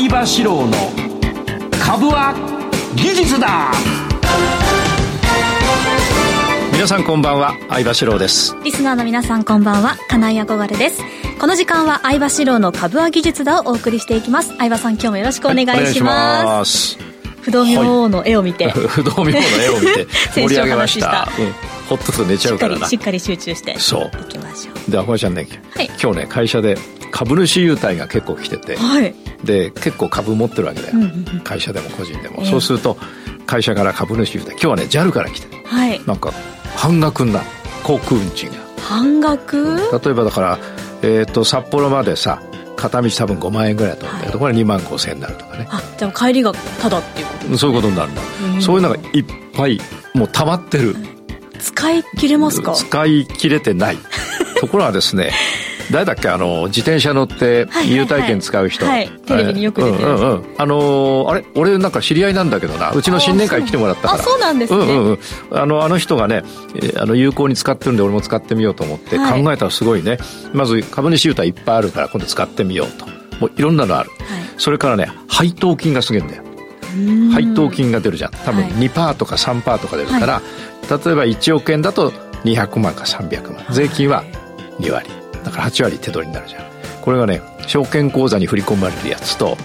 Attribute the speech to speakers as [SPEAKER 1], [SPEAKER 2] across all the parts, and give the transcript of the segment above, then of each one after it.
[SPEAKER 1] 相場志郎の株は技術だ。
[SPEAKER 2] 皆さんこんばんは相場志郎です。
[SPEAKER 3] リスナーの皆さんこんばんは金井憧れです。この時間は相場志郎の株は技術だをお送りしていきます。相場さん今日もよろしくお願いします,、はい、します不動明王の絵を見て、はい、
[SPEAKER 2] 不動明王の絵を見て 盛り上げました。うん。ほっとくと寝ちゃうからな。
[SPEAKER 3] しっかり集中してそういきましょう。
[SPEAKER 2] であこれちゃんね、はい、今日ね会社で株主優待が結構来てて、はい、で結構株持ってるわけだよ、うんうんうん、会社でも個人でも、えー、そうすると会社から株主優待。今日はね JAL から来てる、はい、なんか半額な航空運賃が。
[SPEAKER 3] 半額？
[SPEAKER 2] 例えばだから、えーと、札幌までさ片道多分5万円ぐらいだと思う。んだけど、はい、これ2万5千円になるとかね。
[SPEAKER 3] あじゃあ帰りがただっていうことね、
[SPEAKER 2] そういうことになるんだ、そういうのがいっぱいもう溜まってる、
[SPEAKER 3] 使い切れますか？
[SPEAKER 2] 使い切れてない。ところはですね 誰だっけ？あの自転車乗って入体験使う人、
[SPEAKER 3] はい、はい、テレビによく出てる、うんうんうん、
[SPEAKER 2] あのー、あれ？俺なんか知り合いなんだけどな。うちの新年会来てもらったから。
[SPEAKER 3] あそうなんですね、うんうん、
[SPEAKER 2] あのあの人がねあの有効に使ってるんで俺も使ってみようと思って考えたらすごいね、はい、まず株主優待いっぱいあるから今度使ってみようと。もういろんなのある、はい、それからね配当金がすげえんだよ。配当金が出るじゃん。多分2%とか3%とか出るから、例えば1億円だと200万か300万。税金は2割だから8割手取りになるじゃん。これがね証券口座に振り込まれるやつと、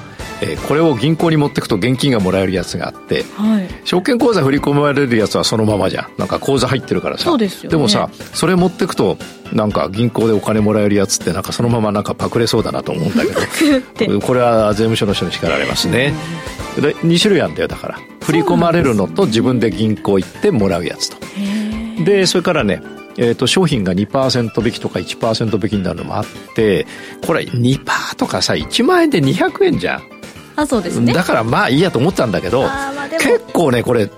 [SPEAKER 2] えー、これを銀行に持ってくと現金がもらえるやつがあって、はい、証券口座振り込まれるやつはそのままじゃん。なんか口座入ってるからさ。
[SPEAKER 3] で、ね,、
[SPEAKER 2] でもさそれ持ってくとなんか銀行でお金もらえるやつってなんかそのままなんかパクれそうだなと思うんだけど これは税務署の人に叱られますね、で2種類あるんだよだから。振り込まれるのと自分で銀行行ってもらうやつと。でそれからねえーと、商品が2%引きとか1%引きになるのもあってこれ2%とかさ1万円で200円じゃん。
[SPEAKER 3] あそうですね。
[SPEAKER 2] だからまあいいやと思ったんだけど、まあ、結構ねこれ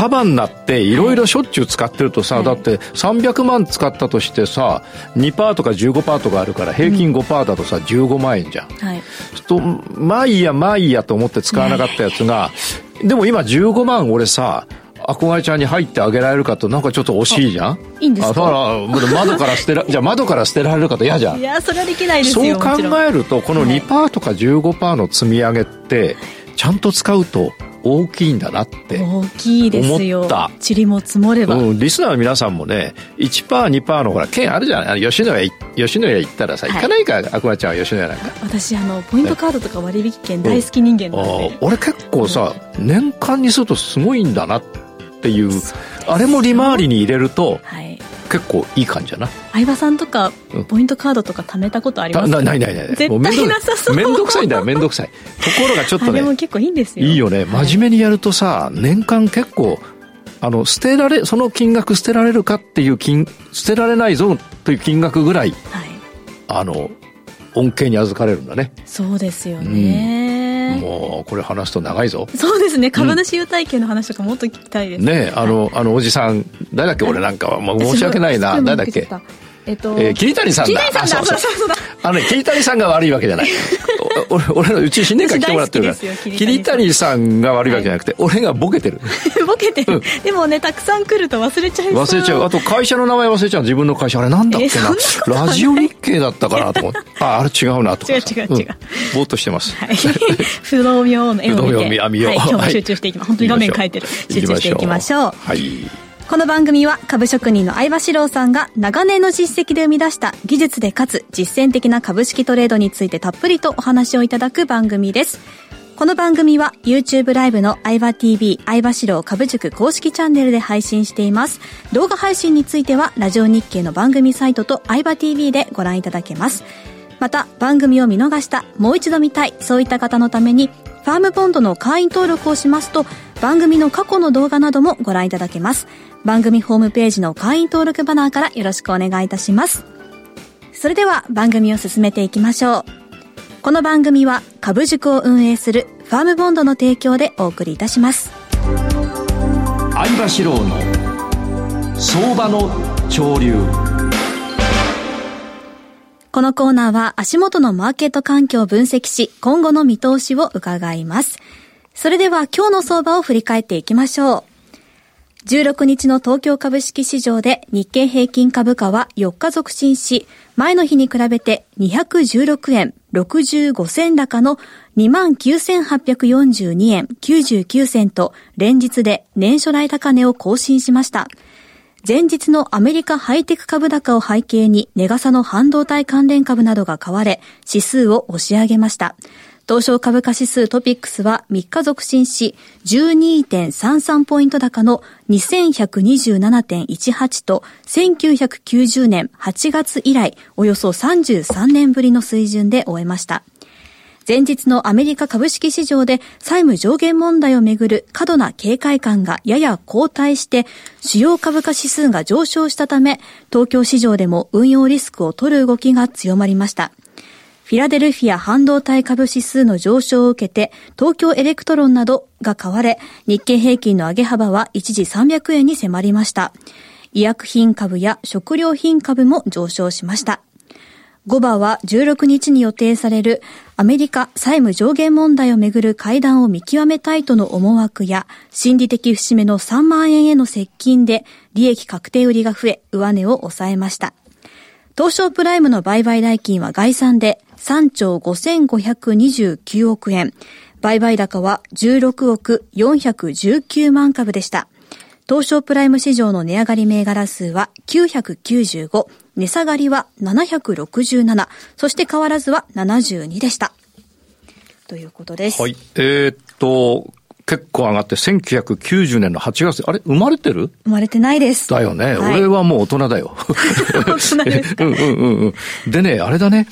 [SPEAKER 2] 束になっていろいろしょっちゅう使ってるとさ、はい、だって300万使ったとしてさ2%とか15%とかあるから平均5%だとさ、うん、15万円じゃん、はい、とまあいいやまあいいやと思って使わなかったやつが、でも今15万俺さ憧れちゃんに入ってあげられるかとなんかちょっと惜しいじゃん？
[SPEAKER 3] いいんですか？だ
[SPEAKER 2] から窓から捨てら じゃあ窓から捨てられるかと嫌じゃん。
[SPEAKER 3] いやそれはできないです
[SPEAKER 2] よそう考えるとこの2%とか15%の積み上げってちゃんと使うと大きいんだなって大
[SPEAKER 3] きいですよ。塵も積もれば、
[SPEAKER 2] うん、リスナーの皆さんもね 1%2% のほら券あるじゃない？吉野家吉野家行ったらさ、行かないかアクアちゃんは吉野家なんか。
[SPEAKER 3] 私あのポイントカードとか割引券大好き人間なんで、
[SPEAKER 2] うん、俺結構さ、年間にするとすごいんだなってっていうあれも利回りに入れると、はい、結構いい感じだな。
[SPEAKER 3] 相葉さんとかポイントカードとか貯めたことありますか、
[SPEAKER 2] うん、ないないない
[SPEAKER 3] 絶対なさそう。
[SPEAKER 2] 面倒くさい。んだよ。面倒くさい。ところがちょっとね
[SPEAKER 3] でも結構いいんですよ。
[SPEAKER 2] いいよね。真面目にやるとさ年間結構あの捨てられその金額捨てられるかっていう金捨てられないぞという金額ぐらい、はい、あの恩恵に預かれるんだね。
[SPEAKER 3] そうですよね、
[SPEAKER 2] うんもうこれ話すと長いぞ。
[SPEAKER 3] そうですね。株主優待券の話とかもっと聞きたいです
[SPEAKER 2] ね、ねあのあのおじさん誰だっけ俺なんかは、もう申し訳ないな。誰だっけえっと、えー、桐谷さんだ。桐谷さんだ。そうそうそうあのね、桐谷さんが悪いわけじゃない。俺、俺のうち新年会来てもらってるから。桐谷さんが悪いわけじゃなくて、俺がボケてる。
[SPEAKER 3] ボケてる、でもね、たくさん来ると忘れちゃい
[SPEAKER 2] 忘れちゃう。あと会社の名前忘れちゃう。自分の会社。あれなんだっけな。ラジオ日経だったかなと思って。あ、あれ違うなと
[SPEAKER 3] 違う違う違う。ぼ
[SPEAKER 2] ーっとしてます。はい。
[SPEAKER 3] 不動明の絵を見て。不動
[SPEAKER 2] 明見よう。
[SPEAKER 3] 今日も集中していきます。本当に画面書いてる。集中していきましょう。
[SPEAKER 2] はい。
[SPEAKER 3] この番組は株職人の相場志郎さんが長年の実績で生み出した技術でかつ実践的な株式トレードについてたっぷりとお話をいただく番組です。この番組は YouTube ライブの相場 TV 相場志郎株塾公式チャンネルで配信しています。動画配信についてはラジオ日経の番組サイトと相場 TV でご覧いただけます。また番組を見逃した、もう一度見たい、そういった方のためにファームボンドの会員登録をしますと番組の過去の動画などもご覧いただけます。番組ホームページの会員登録バナーからよろしくお願いいたします。それでは番組を進めていきましょう。この番組は株塾を運営するファームボンドの提供でお送りいたします。
[SPEAKER 1] 相場志郎の相場の潮流。
[SPEAKER 3] このコーナーは足元のマーケット環境を分析し、今後の見通しを伺います。それでは今日の相場を振り返っていきましょう。16日の東京株式市場で日経平均株価は4日続伸し、前の日に比べて216円65銭高の29,842円99銭と連日で年初来高値を更新しました。前日のアメリカハイテク株高を背景に、ネガサの半導体関連株などが買われ、指数を押し上げました。東証株価指数トピックスは3日続伸し、12.33ポイント高の2127.18と、1990年8月以来、およそ33年ぶりの水準で終えました。前日のアメリカ株式市場で債務上限問題をめぐる過度な警戒感がやや後退して、主要株価指数が上昇したため、東京市場でも運用リスクを取る動きが強まりました。フィラデルフィア半導体株指数の上昇を受けて、東京エレクトロンなどが買われ、日経平均の上げ幅は一時300円に迫りました。医薬品株や食料品株も上昇しました。5番は16日に予定されるアメリカ債務上限問題をめぐる会談を見極めたいとの思惑や心理的節目の3万円への接近で利益確定売りが増え上値を抑えました。東証プライムの売買代金は概算で3兆5529億円。売買高は16億419万株でした。東証プライム市場の値上がり銘柄数は995、値下がりは767、そして変わらずは72でした。ということです。
[SPEAKER 2] はい。えー、っと、結構上がって1990年の8月、あれ？生まれてる？
[SPEAKER 3] 生まれてないです。
[SPEAKER 2] だよね。はい、俺はもう大人だよ。
[SPEAKER 3] 大人ですか うんうん
[SPEAKER 2] うんうん。でね、あれだね。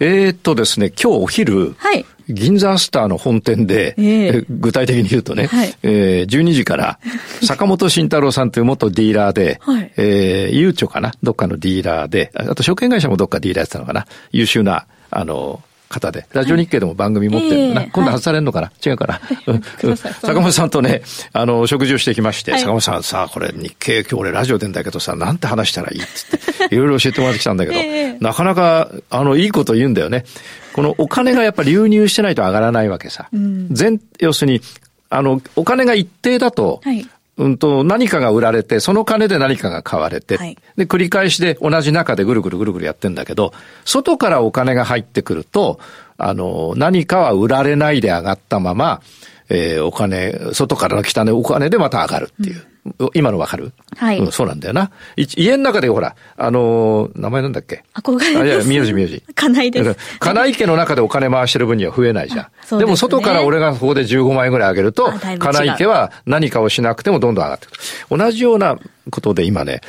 [SPEAKER 2] えー、っとですね、今日お昼、はい、銀座スターの本店で、えー、具体的に言うとね、はい、えー、12時から、坂本慎太郎さんという元ディーラーで、はい、えー、ゆうちょかな？どっかのディーラーで、あと証券会社もどっかディーラーやってたのかな？優秀な、あの、方で、ラジオ日経でも番組持ってるな、はい、今度外されるのかな、はい、違うかな、うん。坂本さんとね、あの、食事をしてきまして、はい、坂本さんさ、これ日経今日俺ラジオ出んだけどさ、なんて話したらいいっつって、いろいろ教えてもらってきたんだけど、えー、なかなか、あの、いいこと言うんだよね。このお金がやっぱり流入してないと上がらないわけさ。うん、全、要するに、あの、お金が一定だと、はいうんと、何かが売られて、その金で何かが買われて、はい、で、繰り返しで同じ中でぐるぐるぐるぐるやってんだけど、外からお金が入ってくると、あの、何かは売られないで上がったまま、えー、お金、外からの来たね、お金でまた上がるっていう。うん、今のわかる？はい、うん。そうなんだよな。家の中でほら、あのー、名前なんだっけ？
[SPEAKER 3] 憧れです。あ、いや、
[SPEAKER 2] 宮治宮治。
[SPEAKER 3] 金井です。
[SPEAKER 2] 金井家の中でお金回してる分には増えないじゃん。でね、でも外から俺がここで15万円ぐらい上げると、金井家は何かをしなくてもどんどん上がってくる。同じようなことで今ね、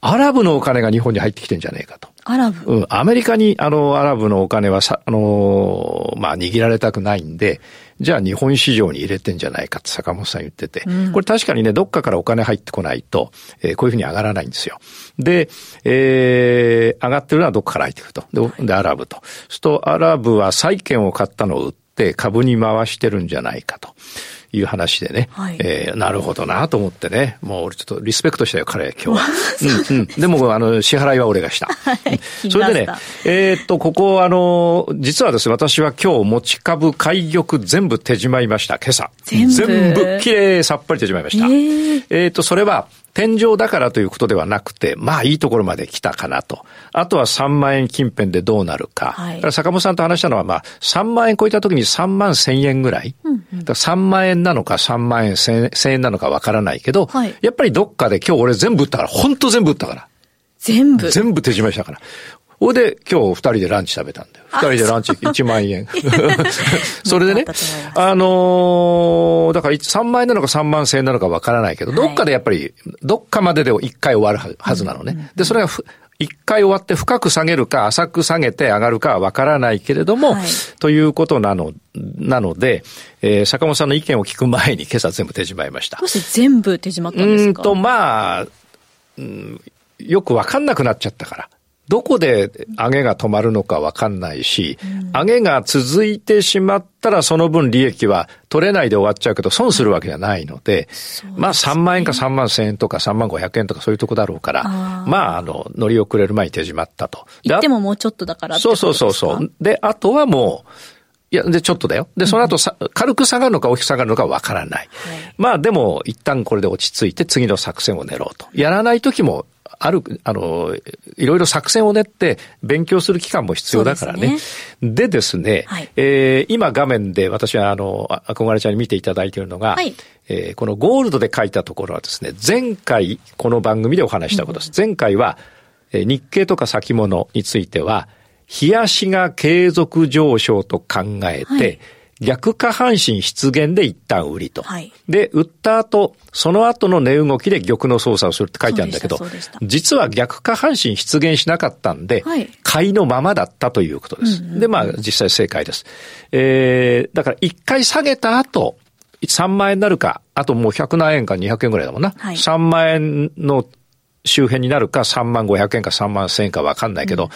[SPEAKER 2] アラブのお金が日本に入ってきてんじゃねえかと。
[SPEAKER 3] アラブ？
[SPEAKER 2] うん。アメリカに、あの、アラブのお金はさ、あのまあ、握られたくないんで、じゃあ日本市場に入れてんじゃないかって坂本さん言ってて、うん、これ確かにね、どっかからお金入ってこないと、えー、こういうふうに上がらないんですよ。で、えー、上がってるのはどっかから入ってくると。で、でアラブと。そうすると、アラブは債券を買ったのを売って株に回してるんじゃないかと。いう話でね、はい、えー、なるほどなと思ってね、もう俺ちょっとリスペクトしたよ、彼、今日は。うんうん。でも、あの、支払いは俺がした。はい、それでね、えー、っと、ここ、あの、実はですね、私は今日持ち株、買玉全部手じまいました、今朝。
[SPEAKER 3] 全部？全部、
[SPEAKER 2] 綺麗さっぱり手じまいました。えー、えー、っと、それは、天井だからということではなくて、まあいいところまで来たかなと。あとは3万円近辺でどうなるか。はい、坂本さんと話したのは、まあ3万円超えた時に3万1000円ぐらい。うんうん、だ3万円なのか3万円1000円なのかわからないけど、はい、やっぱりどっかで今日俺全部売ったから、本当全部売ったから。
[SPEAKER 3] 全部
[SPEAKER 2] 全部手締まいしたから。ほいで、今日二人でランチ食べたんだよ。二人でランチ1万円。それでね、あのー、だから3万円なのか3万1000円なのかわからないけど、どっかでやっぱり、どっかまでで一回終わるはずなのね。で、それが一回終わって深く下げるか浅く下げて上がるかはわからないけれども、はい、ということなの、なので、えー、坂本さんの意見を聞く前に今朝全部手締まいました。
[SPEAKER 3] どうして全部手締まったんですか？
[SPEAKER 2] うんと、まあ、うん、よくわかんなくなっちゃったから。どこで上げが止まるのかわかんないし、上げが続いてしまったらその分利益は取れないで終わっちゃうけど損するわけじゃないので、まあ3万円か3万1000円とか3万500円とかそういうとこだろうから、まああの、乗り遅れる前に手締まったと。
[SPEAKER 3] 言ってももうちょっとだから
[SPEAKER 2] そうそうそうそう。で、あとはもう、いや、で、ちょっとだよ。で、その後さ、軽く下がるのか大きく下がるのかわからない。まあ、でも、一旦これで落ち着いて次の作戦を練ろうと。やらない時も、ある、あの、いろいろ作戦を練って勉強する期間も必要だからね。でですね、
[SPEAKER 3] はい。
[SPEAKER 2] えー今画面で私はあの、あ憧れちゃんに見ていただいているのが、
[SPEAKER 3] はい。
[SPEAKER 2] えーこのゴールドで書いたところはですね、前回この番組でお話ししたことです。前回は、えー日経とか先物については、冷やしが継続上昇と考えて、
[SPEAKER 3] はい
[SPEAKER 2] 逆下半身出現で一旦売りと。
[SPEAKER 3] はい
[SPEAKER 2] で、売った後、その後の値動きで玉の操作をするって書いてあるんだけど実は逆下半身出現しなかったんで、
[SPEAKER 3] はい
[SPEAKER 2] 買いのままだったということです。で、まあ、実際正解です。えー、だから一回下げた後、3万円になるか、あともう100何円か200円ぐらいだもんな。
[SPEAKER 3] はい
[SPEAKER 2] 3万円の周辺になるか、3万500円か3万1000円かわかんないけど、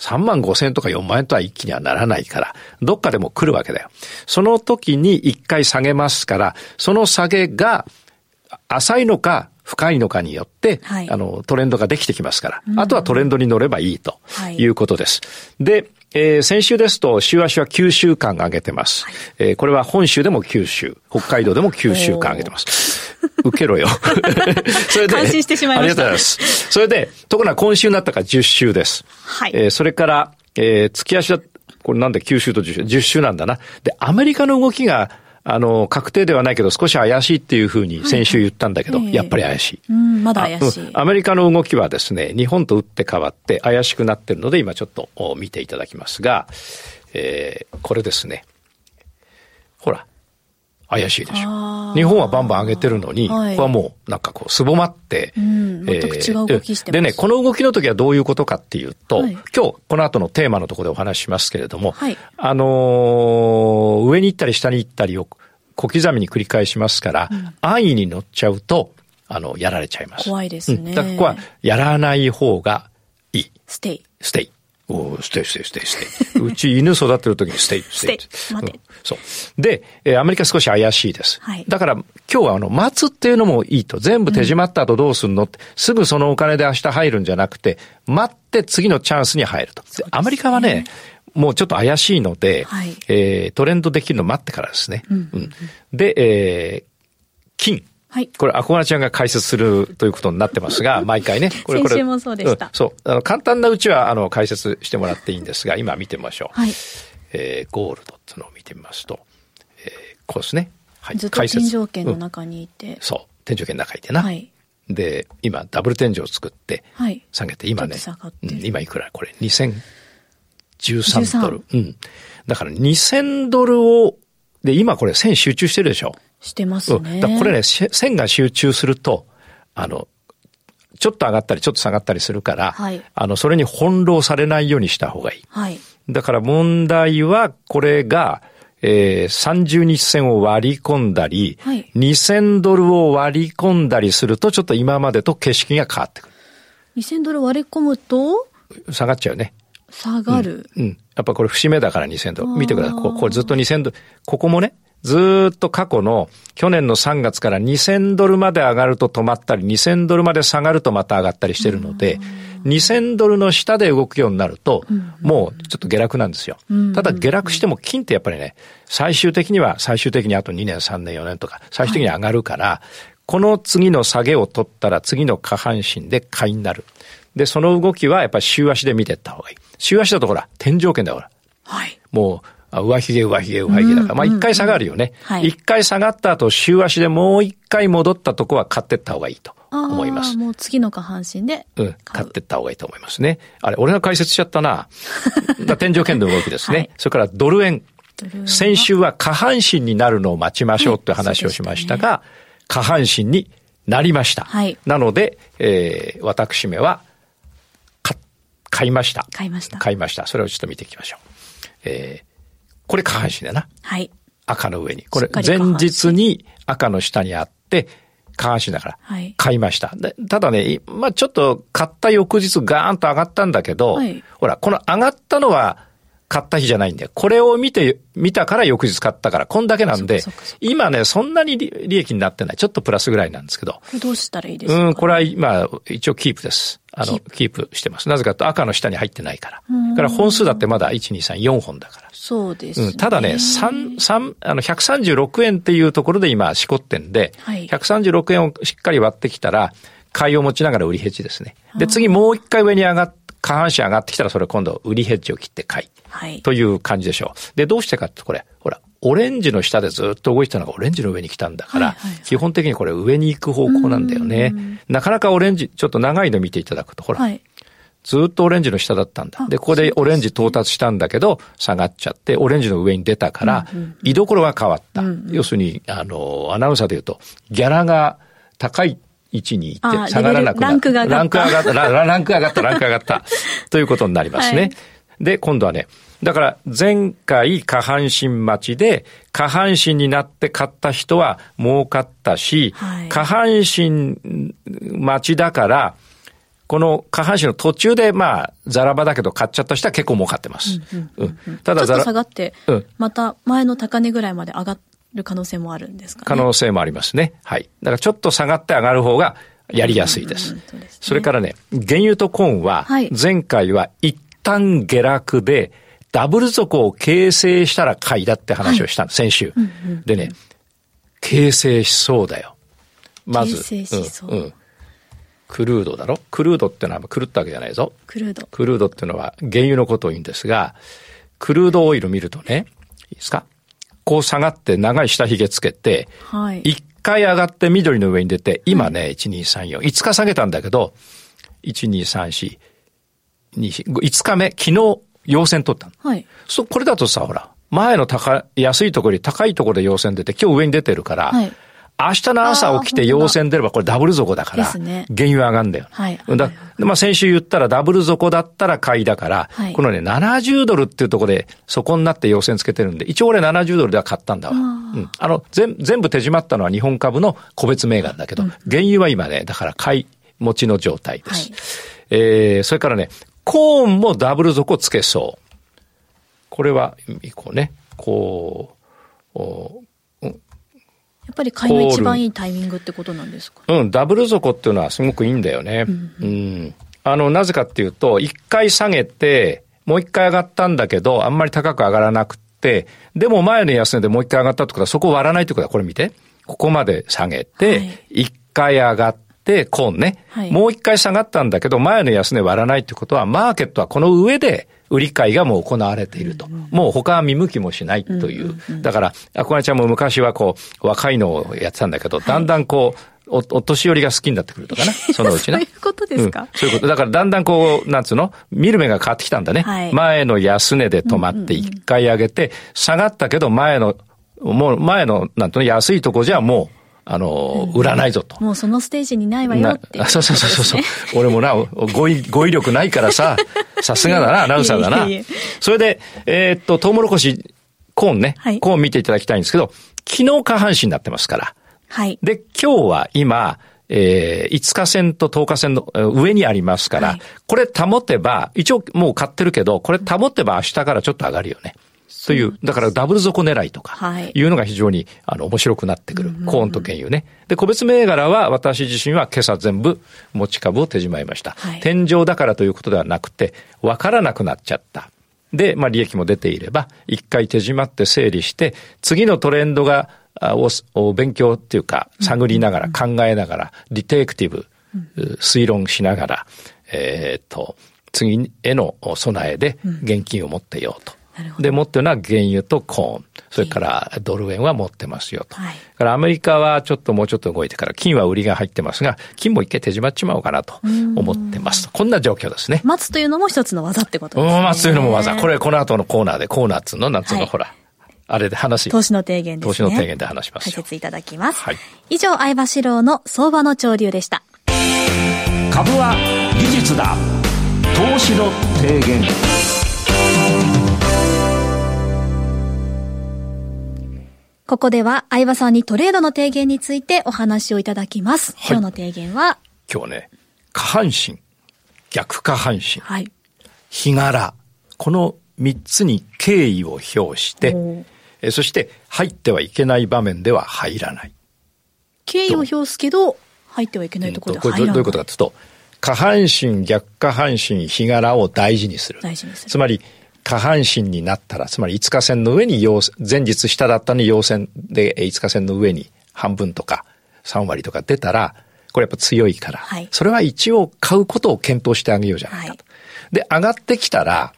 [SPEAKER 2] 3万5千円とか4万円とは一気にはならないから、どっかでも来るわけだよ。その時に一回下げますから、その下げが浅いのか深いのかによって、
[SPEAKER 3] はい
[SPEAKER 2] あの、トレンドができてきますから、あとはトレンドに乗ればいいと
[SPEAKER 3] はい
[SPEAKER 2] いうことです。で、えー先週ですと、週足は9週間上げてます。えーこれは本州でも9週、北海道でも9週間上げてます。受けろよ。それで、
[SPEAKER 3] 感心してしまいました
[SPEAKER 2] ありがとうございます。それで、ところが今週になったから10週です。
[SPEAKER 3] はい
[SPEAKER 2] えーそれから、えー月足だ、これなんで9週と10週、10週なんだな。で、アメリカの動きが、あの、確定ではないけど少し怪しいっていうふうに先週言ったんだけど、
[SPEAKER 3] はいはい
[SPEAKER 2] やっぱり怪しい。
[SPEAKER 3] うん、まだ怪しい。
[SPEAKER 2] あうんアメリカの動きはですね、日本と打って変わって怪しくなってるので、今ちょっとお見ていただきますが、えーこれですね。ほら、怪しいでしょ。日本はバンバン上げてるのに、
[SPEAKER 3] はい
[SPEAKER 2] ここはもうなんかこう、すぼまって、
[SPEAKER 3] うん全く違う動きしてます
[SPEAKER 2] でね、この動きの時はどういうことかっていうと、
[SPEAKER 3] はい
[SPEAKER 2] 今日この後のテーマのところでお話ししますけれども、
[SPEAKER 3] はい
[SPEAKER 2] あのー上に行ったり下に行ったりを小刻みに繰り返しますから、安易に乗っちゃうと、あの、やられちゃいます。
[SPEAKER 3] 怖いですね
[SPEAKER 2] うんだからここは、やらない方がいい。
[SPEAKER 3] ステイ。
[SPEAKER 2] ステイ。おー stay、stay、stay、stay。うち犬育てるときに
[SPEAKER 3] stay、stay。stay 待て
[SPEAKER 2] うんそう。で、えーアメリカ少し怪しいです。
[SPEAKER 3] はい
[SPEAKER 2] だから、今日はあの、待つっていうのもいいと。全部手仕舞った後どうすんのって、すぐそのお金で明日入るんじゃなくて、待って次のチャンスに入ると。でアメリカはね、もうちょっと怪しいので、
[SPEAKER 3] はい
[SPEAKER 2] えートレンドできるの待ってからですね。うんで、えー金。
[SPEAKER 3] はい。
[SPEAKER 2] これ、アコガナちゃんが解説するということになってますが、毎回ね。これ、これ。
[SPEAKER 3] 先週もそうでした
[SPEAKER 2] んそう。あの、簡単なうちは、あの、解説してもらっていいんですが、今見てみましょう。
[SPEAKER 3] はい。
[SPEAKER 2] えーゴールドっていうのを見てみますと、えーこうですね。はい。
[SPEAKER 3] ずっと天井圏の
[SPEAKER 2] うん
[SPEAKER 3] 中にいて。
[SPEAKER 2] そう。天井圏の中にいてな。
[SPEAKER 3] はい。
[SPEAKER 2] で、今、ダブル天井を作って、
[SPEAKER 3] はい。
[SPEAKER 2] 下げて、今ね、うん今いくらこれ、2013ドル。うん。だから2000ドルを、で、今これ1000集中してるでしょ。
[SPEAKER 3] してます
[SPEAKER 2] うん。
[SPEAKER 3] ね。
[SPEAKER 2] だからこれね、し線が集中すると、あの、ちょっと上がったり、ちょっと下がったりするから、
[SPEAKER 3] はい
[SPEAKER 2] あの、それに翻弄されないようにした方がいい。
[SPEAKER 3] はい。
[SPEAKER 2] だから問題は、これが、えー、30日線を割り込んだり、
[SPEAKER 3] はい
[SPEAKER 2] 2000ドルを割り込んだりすると、ちょっと今までと景色が変わってく
[SPEAKER 3] 2000ドル割り込むと、
[SPEAKER 2] る。下がっちゃうね。
[SPEAKER 3] 下がる。
[SPEAKER 2] うん。やっぱこれ節目だから2000ドル。見てください。ここれずっと2000ドル。ここもね、ずーっと過去の去年の3月から2000ドルまで上がると止まったり、2000ドルまで下がるとまた上がったりしてるので、2000ドルの下で動くようになると、もうちょっと下落なんですよ。ただ下落しても金ってやっぱりね、最終的には最終的にあと2年、3年、4年とか、最終的に上がるから、この次の下げを取ったら次の下半身で買いになる。で、その動きはやっぱり週足で見ていった方がいい。週足だとほら、天井圏だほら。
[SPEAKER 3] はい。
[SPEAKER 2] もう、あ上髭、上髭、上髭だから。まあ一回下がるよね
[SPEAKER 3] はい。
[SPEAKER 2] 一回下がった後、週足でもう一回戻ったとこは買ってった方がいいと思います。
[SPEAKER 3] もう次の下半身で。
[SPEAKER 2] うん、買ってった方がいいと思いますね。あれ、俺が解説しちゃったな。だ天井圏の動きですね。
[SPEAKER 3] はい
[SPEAKER 2] それからドル円。先週は下半身になるのを待ちましょうって話をしましたが、下半身になりました。
[SPEAKER 3] はい
[SPEAKER 2] なので、えー私めは、か買いました。
[SPEAKER 3] 買いました。
[SPEAKER 2] 買いました。それをちょっと見ていきましょう。えーこれ下半身だな。
[SPEAKER 3] はい。
[SPEAKER 2] 赤の上に。これ前日に赤の下にあって、下半身だから
[SPEAKER 3] はい。
[SPEAKER 2] 買いました。でただね、いまあちょっと買った翌日ガーンと上がったんだけど、
[SPEAKER 3] はい
[SPEAKER 2] ほら、この上がったのは、買った日じゃないんで、これを見て、見たから翌日買ったから、こんだけなんで、今ね、そんなに利益になってない。ちょっとプラスぐらいなんですけど。
[SPEAKER 3] どうしたらいいですか、
[SPEAKER 2] ね、うん、これは今、一応キープです。あの、キープしてます。なぜかと赤の下に入ってないから。だから本数だってまだ1、2、3、4本だから。
[SPEAKER 3] そうです、ね、
[SPEAKER 2] うん。ただね、3、3、あの、136円っていうところで今、しこってんで、はい、136円をしっかり割ってきたら、買いを持ちながら売りヘッジですね。で、次もう一回上に上がっ下半身上がってきたらそれ今度売りヘッジを切って買い。はい。という感じでしょう。で、どうしてかってこれ、ほら、オレンジの下でずっと動いてたのがオレンジの上に来たんだから、はいはい、基本的にこれ上に行く方向なんだよね。なかなかオレンジ、ちょっと長いの見ていただくと、ほら、はい、ずっとオレンジの下だったんだ。で、ここでオレンジ到達したんだけど、下がっちゃって、オレンジの上に出たから、居所が変わった。要するに、あの、アナウンサーで言うと、ギャラが高い位置にいて、下がらなくな
[SPEAKER 3] ランクが上がった。
[SPEAKER 2] ランク上がった、ランク上がった、ランク上がった。ということになりますね。はい、で、今度はね、だから前回下半身待ちで下半身になって買った人は儲かったし、はい、下半身待ちだから、この下半身の途中でまあ、ザラバだけど買っちゃった人は結構儲かってます。
[SPEAKER 3] ただザラ、下がって、また前の高値ぐらいまで上がる可能性もあるんですか、ね、
[SPEAKER 2] 可能性もありますね。はい。だからちょっと下がって上がる方がやりやすいです。それからね、原油とコーンは、前回は一旦下落で、ダブル底を形成したら買いだって話をしたの、先週。でね、形成しそうだよ。まず。う。うん、クルードだろ？クルードってのは狂ったわけじゃないぞ。
[SPEAKER 3] クルード。
[SPEAKER 2] クルードっていうのは原油のことを言うんですが、クルードオイル見るとね、いいですか？こう下がって長い下髭つけて、はい、一回上がって緑の上に出て、今ね、1、2、3、4、5日下げたんだけど、1、2、3、4、2、5日目、昨日、陽線取ったの。はい。そ、これだとさ、ほら、前の高、安いところより高いところで陽線出て、今日上に出てるから、はい、明日の朝起きて陽線出ればこれダブル底だから、ね、原油上がるんだよ。はい。だまあ先週言ったらダブル底だったら買いだから、はい、このね、70ドルっていうところでそこになって陽線つけてるんで、一応俺70ドルでは買ったんだわ。うん。あの、全全部手締まったのは日本株の個別銘柄だけど、うん、原油は今ね、だから買い持ちの状態です。はい、えー、それからね、コーンもダブル底つけそう。これは、こうね、こう、
[SPEAKER 3] やっぱり買いの一番いいタイミングってことなんですか？
[SPEAKER 2] うん、ダブル底っていうのはすごくいいんだよね。うん、うん、あの、なぜかっていうと、一回下げて、もう一回上がったんだけど、あんまり高く上がらなくて、でも前の安値でもう一回上がったってことは、そこを割らないってことは、これ見て。ここまで下げて、一、回上がって、コーンね、はい、もう一回下がったんだけど、前の安値割らないってことは、マーケットはこの上で、売り買いがもう行われていると。もう他は見向きもしないという。だから、あこがちゃんも昔はこう、若いのをやってたんだけど、だんだんこう、お、お年寄りが好きになってくるとかな。そのうちね。
[SPEAKER 3] そういうことですか、うん、
[SPEAKER 2] そういうこと。だからだんだんこう、なんつうの？見る目が変わってきたんだね。はい、前の安値で止まって一回上げて、下がったけど前の、もう前の、なんとね、安いとこじゃもう、あの、売らないぞと。
[SPEAKER 3] もうそのステージにないわよって、ね、
[SPEAKER 2] そうそうそうそう。俺もな、語彙、語彙力ないからさ、さすがだな、アナウンサーだな。それで、えー、っと、トウモロコシ、コーンね、はい、コーン見ていただきたいんですけど、昨日下半身になってますから。はい。で、今日は今、えー、5日線と10日線の上にありますから、はい、これ保てば、一応もう買ってるけど、これ保てば明日からちょっと上がるよね。という、だからダブル底狙いとか、いうのが非常に、あの、面白くなってくる。コーンと原油ね。で、個別銘柄は私自身は今朝全部持ち株を手締まいました。はい、天井だからということではなくて、わからなくなっちゃった。で、まあ利益も出ていれば、一回手締まって整理して、次のトレンドが、を勉強っていうか、探りながら、考えながら、リテイクティブ、推論しながら、えっ、と、次への備えで現金を持っていようと。で、持ってるのは原油とコーン。それからドル円は持ってますよと。はい、からアメリカはちょっともうちょっと動いてから、金は売りが入ってますが、金も一回手締まっちまおうかなと思ってます。こんな状況ですね。
[SPEAKER 3] 待つというのも一つの技ってことですね。
[SPEAKER 2] 待つというのも技。これ、この後のコーナーで、コーナーっつうの、なんつうの、はい、ほら。あれで話。
[SPEAKER 3] 投資の提言ですね。
[SPEAKER 2] 投資の提言で話します
[SPEAKER 3] 解説いただきます。はい。以上、相場志郎の相場の潮流でした。
[SPEAKER 1] 株は技術だ。投資の提言。
[SPEAKER 3] ここでは相葉さんにトレードの提言についてお話をいただきます。はい、今日の提言は？
[SPEAKER 2] 今日はね、下半身、逆下半身、はい、日柄、この3つに敬意を表して、えそして入ってはいけない場面では入らない。
[SPEAKER 3] 敬意を表すけど、入ってはいけないところで
[SPEAKER 2] これどどういうことかというと、下半身、逆下半身、日柄を大事にする。
[SPEAKER 3] 大事にする。
[SPEAKER 2] つまり、下半身になったら、つまり5日線の上に陽、前日下だったのに陽線で5日線の上に半分とか3割とか出たら、これやっぱ強いから、
[SPEAKER 3] はい
[SPEAKER 2] それは一応買うことを検討してあげようじゃないかと。で、上がってきたら、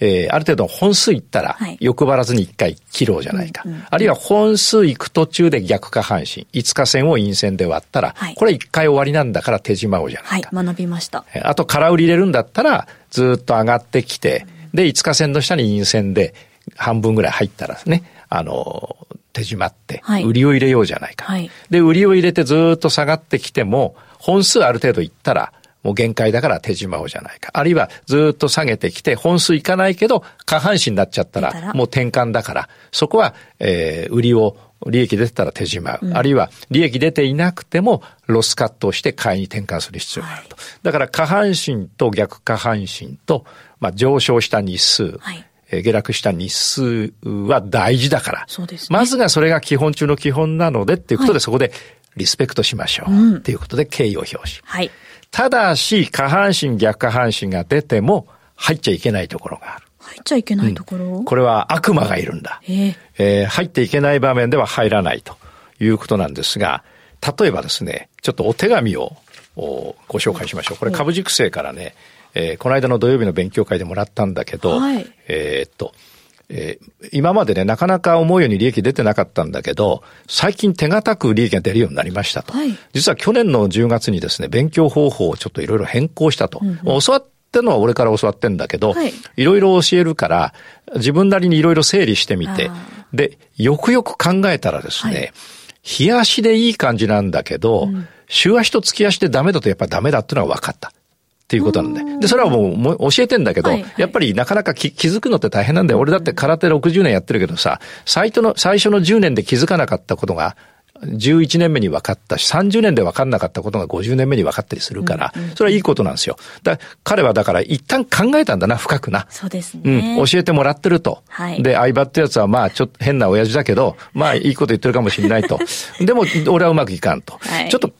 [SPEAKER 2] えーある程度本数いったら
[SPEAKER 3] はい、
[SPEAKER 2] 欲張らずに一回切ろうじゃないか。
[SPEAKER 3] うんうん
[SPEAKER 2] あるいは本数いく途中で逆下半身、5日線を陰線で割ったら、
[SPEAKER 3] はい
[SPEAKER 2] これ一回終わりなんだから手締まおうじゃな
[SPEAKER 3] はいい
[SPEAKER 2] か。、
[SPEAKER 3] 学びました。
[SPEAKER 2] あと空売り入れるんだったら、ずっと上がってきて、で、5日線の下に陰線で半分ぐらい入ったらですね、あの、手締まって
[SPEAKER 3] はい、
[SPEAKER 2] 売りを入れようじゃないか。
[SPEAKER 3] はい
[SPEAKER 2] で、売りを入れてずっと下がってきても、本数ある程度いったら、もう限界だから手締まおうじゃないか。あるいはずっと下げてきて、本数いかないけど、下半身になっちゃったら、もう転換だから、そこは、えー売りを、利益出てたら手締まう。あるいは、利益出ていなくても、ロスカットをして買いに転換する必要があると。だから、下半身と逆下半身と、まあ、上昇した日数、
[SPEAKER 3] はい
[SPEAKER 2] えー下落した日数は大事だから。
[SPEAKER 3] そうですね
[SPEAKER 2] まずがそれが基本中の基本なのでっていうことで、
[SPEAKER 3] はい
[SPEAKER 2] そこでリスペクトしましょう。
[SPEAKER 3] うん
[SPEAKER 2] っていうことで敬意を表し。
[SPEAKER 3] はい。
[SPEAKER 2] ただし、下半身、逆下半身が出ても入っちゃいけないところがある。
[SPEAKER 3] 入っちゃいけないところ、
[SPEAKER 2] これは悪魔がいるんだ。
[SPEAKER 3] ええ
[SPEAKER 2] えー入っていけない場面では入らないということなんですが、例えばですね、ちょっとお手紙をおご紹介しましょう。これ株塾生からね、えーこの間の土曜日の勉強会でもらったんだけど、
[SPEAKER 3] はい。
[SPEAKER 2] えーっと、えー今までね、なかなか思うように利益出てなかったんだけど、最近手堅く利益が出るようになりましたと。
[SPEAKER 3] はい。
[SPEAKER 2] 実は去年の10月にですね、勉強方法をちょっといろいろ変更したと。教わってるのは俺から教わってんだけど、
[SPEAKER 3] はい。
[SPEAKER 2] いろいろ教えるから、自分なりにいろいろ整理してみて
[SPEAKER 3] あ、
[SPEAKER 2] で、よくよく考えたらですね、
[SPEAKER 3] はい。
[SPEAKER 2] 日足でいい感じなんだけど、週足と月足でダメだとやっぱダメだっていうのが分かった。っていうことなんで。で、それはもうもう教えてんだけど、
[SPEAKER 3] はいはい
[SPEAKER 2] やっぱりなかなか気気づくのって大変なんだよ。俺だって空手60年やってるけどさ、最初の、最初の10年で気づかなかったことが、11年目に分かったし、30年で分かんなかったことが50年目に分かったりするから、それはいいことなんですよ。だ彼はだから一旦考えたんだな、深くな。
[SPEAKER 3] そうです
[SPEAKER 2] うん、
[SPEAKER 3] ね。
[SPEAKER 2] 教えてもらってると。
[SPEAKER 3] はい
[SPEAKER 2] で、相葉ってやつはまあちょっと変な親父だけど、まあいいこと言ってるかもしれないと。でも俺はうまくいかんと。
[SPEAKER 3] はい
[SPEAKER 2] ちょっと考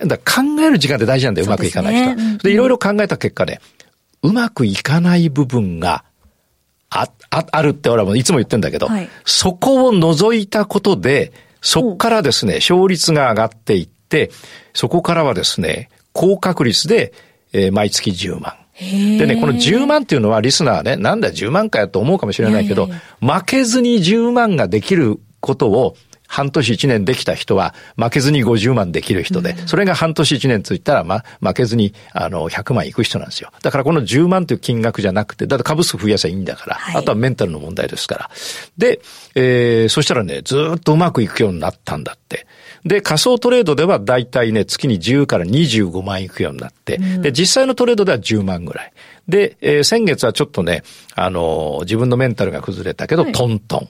[SPEAKER 2] え、だ考える時間って大事なんだよ、うまくいかない人
[SPEAKER 3] で
[SPEAKER 2] で、いろいろ考えた結果ね、うまくいかない部分があ、あ、あるって俺はもういつも言ってんだけど、
[SPEAKER 3] はい
[SPEAKER 2] そこを除いたことで、そこからですね、勝率が上がっていって、そこからはですね、高確率で、えー毎月10万。でね、この10万っていうのはリスナーね、なんだよ10万かよと思うかもしれないけど、負けずに10万ができることを半年1年できた人は負けずに50万できる人で、それが半年1年ついたら、ま、負けずにあの100万いく人なんですよ。だからこの10万という金額じゃなくて、だって株数増やせばいいんだから、
[SPEAKER 3] はい
[SPEAKER 2] あとはメンタルの問題ですから。で、えー、そしたらね、ずーっとうまくいくようになったんだって。で、仮想トレードではだいたいね、月に10から25万いくようになって、で、実際のトレードでは10万ぐらい。で、えー先月はちょっとね、あのー自分のメンタルが崩れたけど、
[SPEAKER 3] はい
[SPEAKER 2] トントン。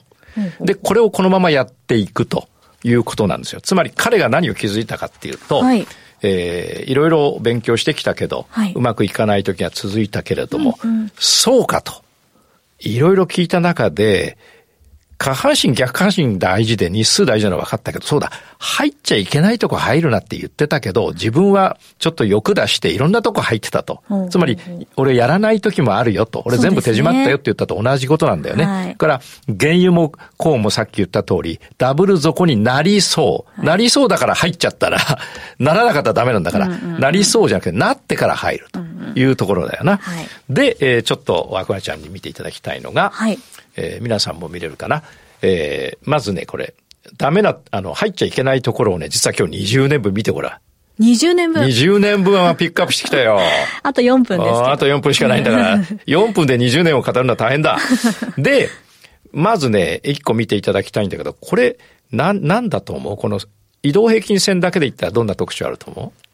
[SPEAKER 2] で、これをこのままやっていくということなんですよ。つまり彼が何を気づいたかっていうと、
[SPEAKER 3] はい
[SPEAKER 2] えーいろいろ勉強してきたけど、
[SPEAKER 3] はいう
[SPEAKER 2] まくいかない時が続いたけれども、そうかと。いろいろ聞いた中で、下半身逆半身大事で日数大事なのは分かったけど、そうだ、入っちゃいけないとこ入るなって言ってたけど、自分はちょっと欲出していろんなとこ入ってたと。つまり、俺やらない時もあるよと。俺全部手締まったよって言ったと同じことなんだよね。
[SPEAKER 3] はい。
[SPEAKER 2] だから、原油もこうもさっき言った通り、ダブル底になりそう。なりそうだから入っちゃったら、ならなかったらダメなんだから、なりそうじゃなくて、なってから入るというところだよな。
[SPEAKER 3] はい。
[SPEAKER 2] で、えーちょっと、ワクワちゃんに見ていただきたいのが、
[SPEAKER 3] はい
[SPEAKER 2] えー皆さんも見れるかな。えーまずね、これ、ダメな、あの、入っちゃいけないところをね、実は今日20年分見てごらん。
[SPEAKER 3] 20年分。
[SPEAKER 2] 20年分はピックアップしてきたよ。
[SPEAKER 3] あと4分です。
[SPEAKER 2] あと4分しかないんだから、4分で20年を語るのは大変だ。で、まずね、1個見ていただきたいんだけど、これ、なん、なんだと思う？この移動平均線だけで言ったらどんな特徴あると思
[SPEAKER 3] う？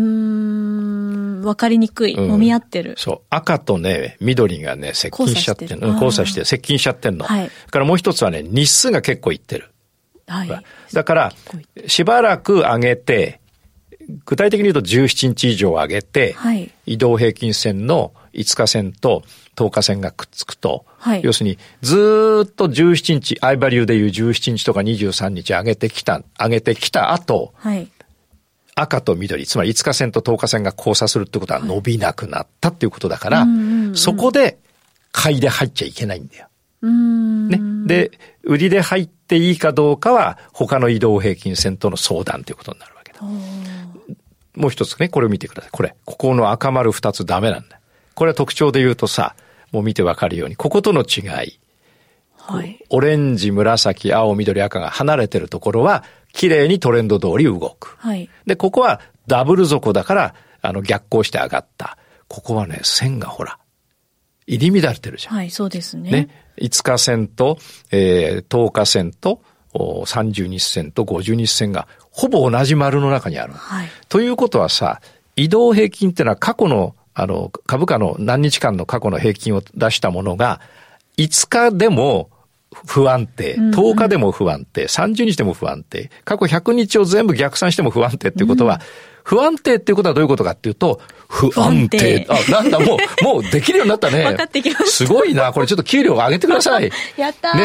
[SPEAKER 3] ーん、わかりにくい。
[SPEAKER 2] うん
[SPEAKER 3] 揉み合ってる
[SPEAKER 2] う。そう。赤とね、緑がね、接近しちゃってんの。うん交差し、
[SPEAKER 3] てて
[SPEAKER 2] 接近しちゃってんの。
[SPEAKER 3] はい
[SPEAKER 2] だからもう一つはね、日数が結構いってる。
[SPEAKER 3] はい。
[SPEAKER 2] だからしばらく上げて、具体的に言うと17日以上上げて、
[SPEAKER 3] はい
[SPEAKER 2] 移動平均線の5日線と10日線がくっつくと、はい、要するにずっと17日、アイバリューでいう17日とか23日上げてきた、上げてきた後、はい、赤と緑、つまり5日線と10日線が交差するってことは伸びなくなったっていうことだから、はい、そこで買いで入っちゃいけないんだよ。ね。で、売りで入っていいかどうかは他の移動平均線との相談ということになるわけだ。もう一つね、これを見てください。これ。ここの赤丸二つダメなんだ。これは特徴で言うとさ、もう見てわかるように、こことの違い。はい。オレンジ、紫、青、緑、赤が離れてるところは、綺麗にトレンド通り動く。はい。で、ここはダブル底だから、あの、逆行して上がった。ここはね、線がほら、入り乱れてるじゃん。
[SPEAKER 3] はい、そうですね。
[SPEAKER 2] ね。5日線と、えー、10日線と、30日線と50日線がほぼ同じ丸の中にある。はい、ということはさ、移動平均ってのは過去の、あの、株価の何日間の過去の平均を出したものが、5日でも不安定、10日でも不安定、30日でも不安定、過去100日を全部逆算しても不安定っていうことは、不安定っていうことはどういうことかっていうと、不安定。あ、なんだ、もう、もうできるようになったね。
[SPEAKER 3] 分かってきました。
[SPEAKER 2] すごいな。これちょっと給料上げてください。
[SPEAKER 3] やったー。ね。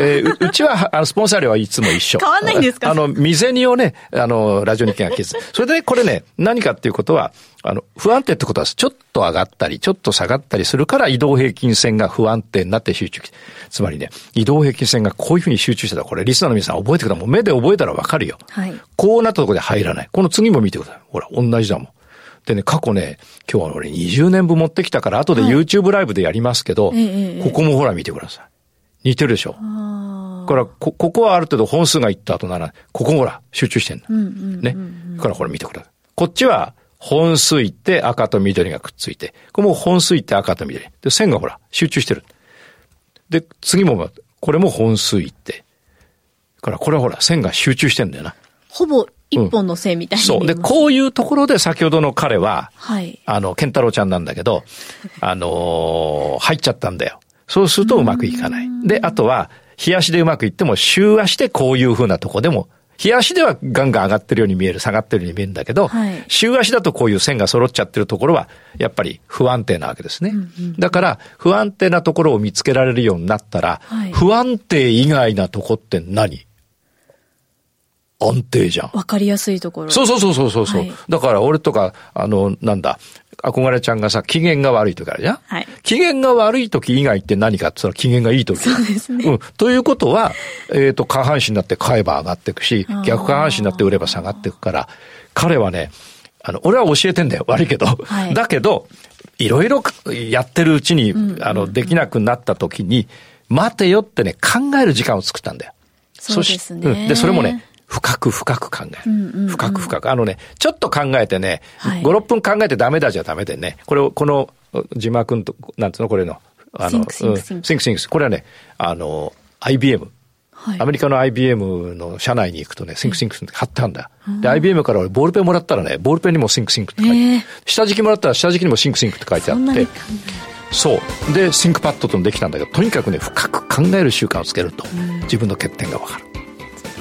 [SPEAKER 2] えー、うちは、あの、スポンサー料はいつも一緒。
[SPEAKER 3] 変わんないんですか？
[SPEAKER 2] あの、未銭をね、あの、ラジオ日経が消す。それで、ね、これね、何かっていうことは、あの、不安定ってことは、ちょっと上がったり、ちょっと下がったりするから、移動平均線が不安定になって集中。つまりね、移動平均線がこういうふうに集中してたら、これ、リスナーの皆さん覚えてください。もう目で覚えたらわかるよ。はい。こうなったところで入らない。この次も見てください。ほら、同じだもん。でね、過去ね、今日は俺20年分持ってきたから、後で YouTube ライブでやりますけど、はい、ここもほら見てください。似てるでしょ。から、こ、ここはある程度本数がいった後なら、ここほら、集中してんだ。ね。からこれ見てください。こっちは、本数いって赤と緑がくっついて、これも本数いって赤と緑。で、線がほら、集中してる。で、次も、これも本数いって。から、これはほら、線が集中してんだよな。
[SPEAKER 3] ほぼ一本の線みたい
[SPEAKER 2] な、うん、そう。で、こういうところで先ほどの彼は、はい。あの、ケンタロウちゃんなんだけど、あのー、入っちゃったんだよ。そうするとうまくいかない。で、あとは、日足でうまくいっても、週足でこういう風なとこでも、日足ではガンガン上がってるように見える、下がってるように見えるんだけど、はい、週足だとこういう線が揃っちゃってるところは、やっぱり不安定なわけですね。うんうん、だから、不安定なところを見つけられるようになったら、はい、不安定以外なとこって何？安定じゃん。
[SPEAKER 3] わかりやすいところ。
[SPEAKER 2] そうそうそうそうそう。はい、だから俺とか、あの、なんだ、憧れちゃんがさ、機嫌が悪い時あるじゃん？はい。機嫌が悪い時以外って何かって言ったら機嫌がいい時。
[SPEAKER 3] そうですね。
[SPEAKER 2] うん。ということは、えっ、ー、と、下半身になって買えば上がっていくし、逆下半身になって売れば下がっていくから、彼はね、あの、俺は教えてんだよ。悪いけど。はい、だけど、いろいろやってるうちに、あの、できなくなった時に、待てよってね、考える時間を作ったんだよ。
[SPEAKER 3] そうですね。
[SPEAKER 2] うん。で、それもね、深く深く考える。うんうんうん、深く深く。あのね、ちょっと考えてね、はい、5、6分考えてダメだじゃダメでね、これを、この、字幕と、なんつうの、これの、
[SPEAKER 3] あの、
[SPEAKER 2] Think Think。Think Think。これはね、あの、IBM。はい、アメリカの IBM の社内に行くとね、 Think Think って貼ったんだ。うん、で、IBM から俺ボールペンもらったらね、ボールペンにも Think Think って書いて、えー、下敷きもらったら下敷きにも Think Think って書いてあって、そう。で、 ThinkPad とできたんだけど、とにかくね、深く考える習慣をつけると、自分の欠点がわかる。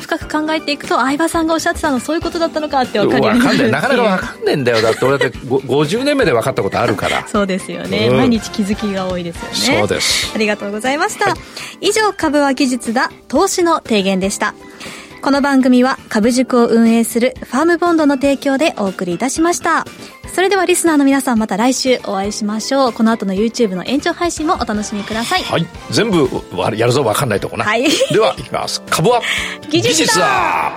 [SPEAKER 3] 深く考えていくと相葉さんがおっしゃってたのそういうことだったのかって分かるよう
[SPEAKER 2] になるなかなか分かんねえんだよ。だって俺だって50年目で分かったことあるから。
[SPEAKER 3] そうですよね、うん、毎日気づきが多いですよ
[SPEAKER 2] ね。そうです。
[SPEAKER 3] ありがとうございました、はい、以上株は技術だ。投資の提言でしたこの番組は株塾を運営するファームボンドの提供でお送りいたしました。それではリスナーの皆さんまた来週お会いしましょう。この後の YouTube の延長配信もお楽しみください。
[SPEAKER 2] はい。全部やるぞ分かんないとこな、はい、ではいきます。株は
[SPEAKER 3] 技術だ